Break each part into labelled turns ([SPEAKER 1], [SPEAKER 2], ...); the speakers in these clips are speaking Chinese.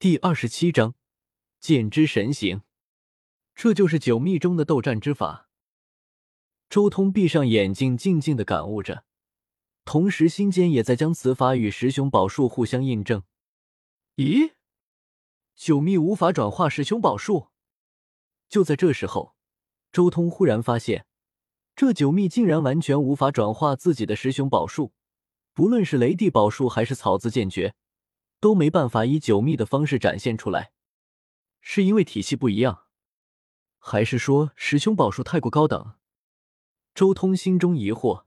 [SPEAKER 1] 第二十七章，剑之神行。这就是九秘中的斗战之法。周通闭上眼睛，静静的感悟着，同时心间也在将此法与十雄宝术互相印证。咦，九秘无法转化十雄宝术？就在这时候，周通忽然发现，这九秘竟然完全无法转化自己的十雄宝术，不论是雷帝宝术还是草字剑诀。都没办法以九秘的方式展现出来，是因为体系不一样，还是说十凶宝术太过高等？周通心中疑惑，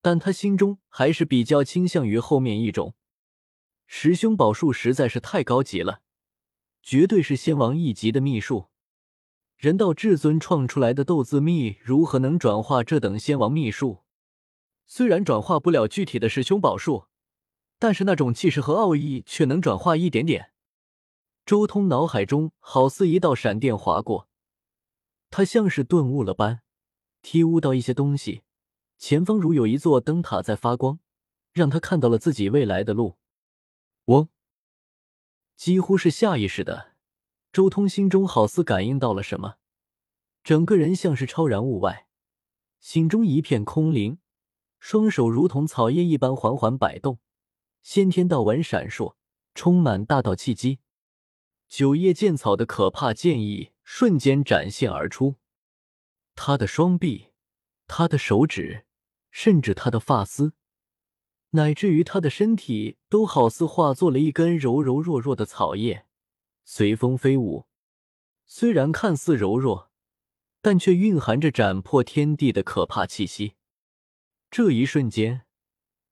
[SPEAKER 1] 但他心中还是比较倾向于后面一种。十凶宝术实在是太高级了，绝对是仙王一级的秘术。人道至尊创出来的斗字秘，如何能转化这等仙王秘术？虽然转化不了具体的十凶宝术。但是那种气势和奥义却能转化一点点。周通脑海中好似一道闪电划过，他像是顿悟了般，体悟到一些东西。前方如有一座灯塔在发光，让他看到了自己未来的路。嗡！几乎是下意识的，周通心中好似感应到了什么，整个人像是超然物外，心中一片空灵，双手如同草叶一般缓缓摆动。先天道纹闪烁，充满大道气机。九叶剑草的可怕剑意瞬间展现而出。他的双臂，他的手指，甚至他的发丝，乃至于他的身体，都好似化作了一根柔柔弱弱的草叶，随风飞舞。虽然看似柔弱，但却蕴含着斩破天地的可怕气息。这一瞬间。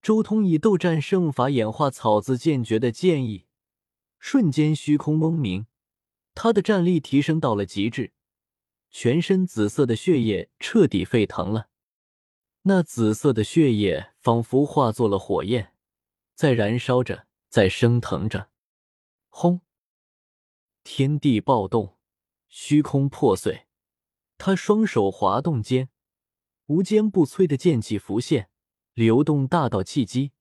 [SPEAKER 1] 周通以斗战胜法演化草字剑诀的剑意，瞬间虚空嗡鸣，他的战力提升到了极致，全身紫色的血液彻底沸腾了。那紫色的血液仿佛化作了火焰，在燃烧着，在升腾着。轰！天地暴动，虚空破碎。他双手滑动间，无坚不摧的剑气浮现。流动大道气机，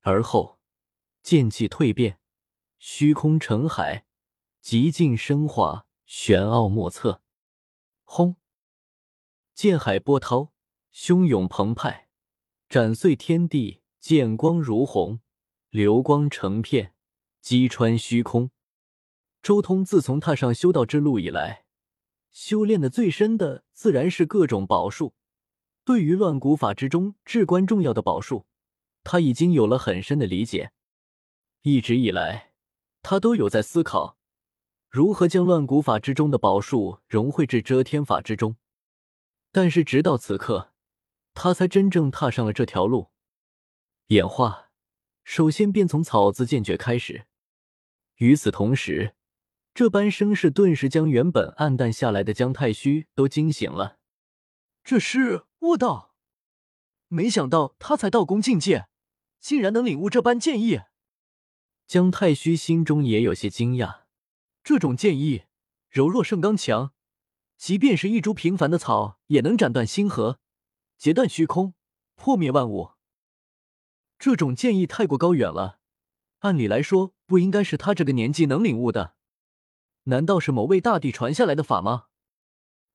[SPEAKER 1] 而后剑气蜕变，虚空成海，极尽升华，玄奥莫测。轰！剑海波涛汹涌澎湃，斩碎天地，剑光如虹，流光成片，击穿虚空。周通自从踏上修道之路以来，修炼的最深的自然是各种宝术。对于乱古法之中至关重要的宝术，他已经有了很深的理解。一直以来，他都有在思考如何将乱古法之中的宝术融汇至遮天法之中。但是直到此刻，他才真正踏上了这条路。演化，首先便从草字剑诀开始。与此同时，这般声势顿时将原本暗淡下来的姜太虚都惊醒了。
[SPEAKER 2] 这是。悟道，没想到他才道宫境界，竟然能领悟这般剑意。
[SPEAKER 1] 姜太虚心中也有些惊讶，
[SPEAKER 2] 这种剑意柔弱胜刚强，即便是一株平凡的草，也能斩断星河，截断虚空，破灭万物。这种剑意太过高远了，按理来说不应该是他这个年纪能领悟的。难道是某位大帝传下来的法吗？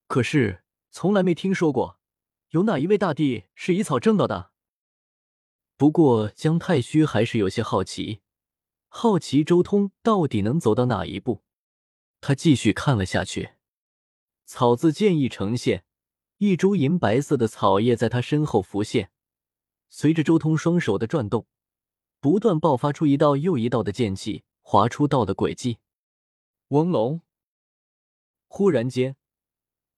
[SPEAKER 2] 可是从来没听说过。有哪一位大帝是以草证道的？
[SPEAKER 1] 不过姜太虚还是有些好奇，好奇周通到底能走到哪一步。他继续看了下去，草字剑意呈现，一株银白色的草叶在他身后浮现，随着周通双手的转动，不断爆发出一道又一道的剑气，划出道的轨迹。
[SPEAKER 2] 翁龙，
[SPEAKER 1] 忽然间。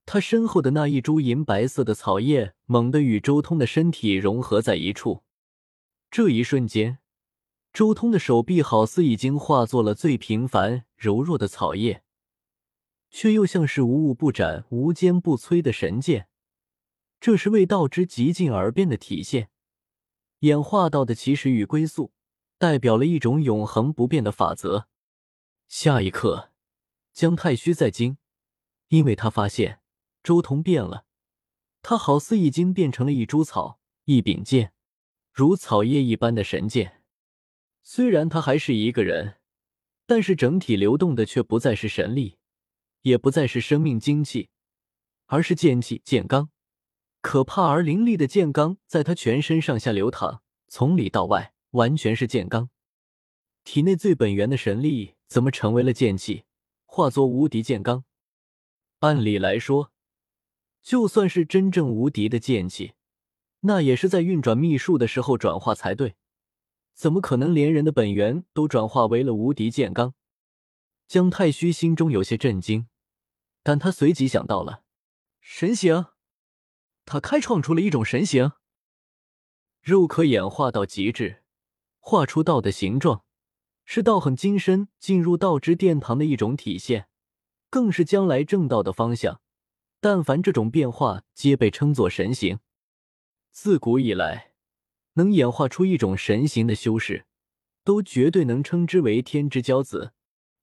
[SPEAKER 1] 他身后的那一株银白色的草叶猛地与周通的身体融合在一处，这一瞬间，周通的手臂好似已经化作了最平凡柔弱的草叶，却又像是无物不斩、无坚不摧的神剑。这是为道之极尽而变的体现，演化到的起始与归宿，代表了一种永恒不变的法则。下一刻，姜太虚在惊，因为他发现。周通变了，他好似已经变成了一株草，一柄剑，如草叶一般的神剑。虽然他还是一个人，但是整体流动的却不再是神力，也不再是生命精气，而是剑气剑罡。可怕而凌厉的剑罡在他全身上下流淌，从里到外完全是剑罡。体内最本源的神力怎么成为了剑气，化作无敌剑罡？按理来说，就算是真正无敌的剑气，那也是在运转秘术的时候转化才对。怎么可能连人的本源都转化为了无敌剑罡？姜太虚心中有些震惊，但他随即想到了
[SPEAKER 2] 神形，他开创出了一种神形，
[SPEAKER 1] 肉可演化到极致，画出道的形状，是道行精深进入道之殿堂的一种体现，更是将来正道的方向。但凡这种变化，皆被称作神形。自古以来。能演化出一种神形的修士，都绝对能称之为天之骄子，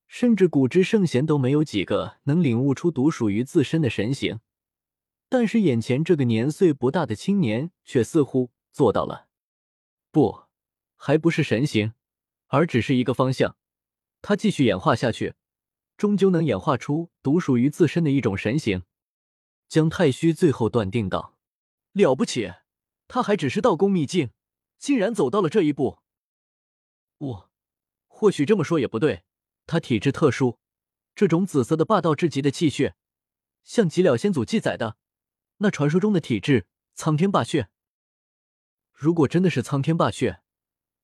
[SPEAKER 1] 甚至古之圣贤都没有几个能领悟出独属于自身的神形。但是眼前这个年岁不大的青年却似乎做到了。不，还不是神形，而只是一个方向。他继续演化下去，终究能演化出独属于自身的一种神形。姜太虚最后断定道：“
[SPEAKER 2] 了不起，他还只是道宫秘境。”竟然走到了这一步，我或许这么说也不对。他体质特殊，这种紫色的霸道至极的气血，像极了先祖记载的那传说中的体质——苍天霸血。如果真的是苍天霸血，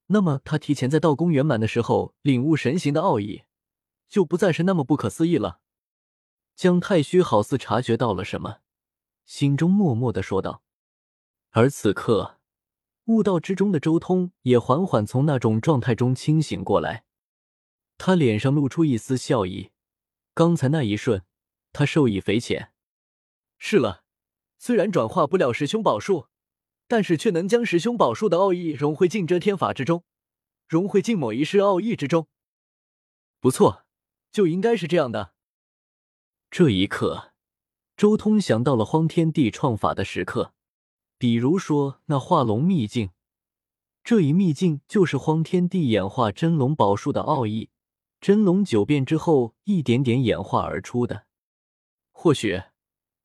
[SPEAKER 2] 那么他提前在道宫圆满的时候领悟神行的奥义，就不再是那么不可思议了。
[SPEAKER 1] 姜太虚好似察觉到了什么，心中默默的说道。而此刻。悟道之中的周通也缓缓从那种状态中清醒过来，他脸上露出一丝笑意。刚才那一瞬，他受益匪浅。
[SPEAKER 2] 是了，虽然转化不了师兄宝术，但是却能将师兄宝术的奥义融汇进遮天法之中，融汇进某一世奥义之中。不错，就应该是这样的。
[SPEAKER 1] 这一刻，周通想到了荒天地创法的时刻。比如说那化龙秘境，这一秘境就是荒天地演化真龙宝术的奥义，真龙九变之后一点点演化而出的。
[SPEAKER 2] 或许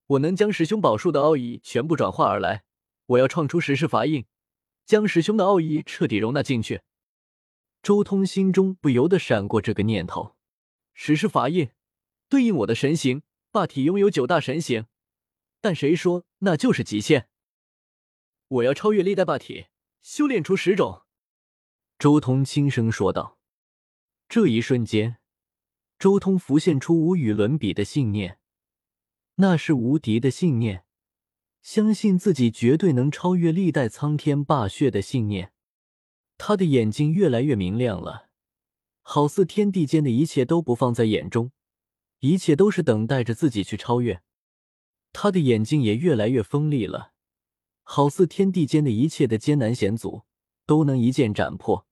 [SPEAKER 2] 我能将师兄宝术的奥义全部转化而来。我要创出十世法印，将师兄的奥义彻底容纳进去。
[SPEAKER 1] 周通心中不由得闪过这个念头：
[SPEAKER 2] 十世法印对应我的神形霸体，拥有九大神形，但谁说那就是极限？我要超越历代霸体，修炼出十种。
[SPEAKER 1] 周通轻声说道。这一瞬间，周通浮现出无与伦比的信念，那是无敌的信念，相信自己绝对能超越历代苍天霸血的信念。他的眼睛越来越明亮了，好似天地间的一切都不放在眼中，一切都是等待着自己去超越。他的眼睛也越来越锋利了。好似天地间的一切的艰难险阻都能一剑斩破。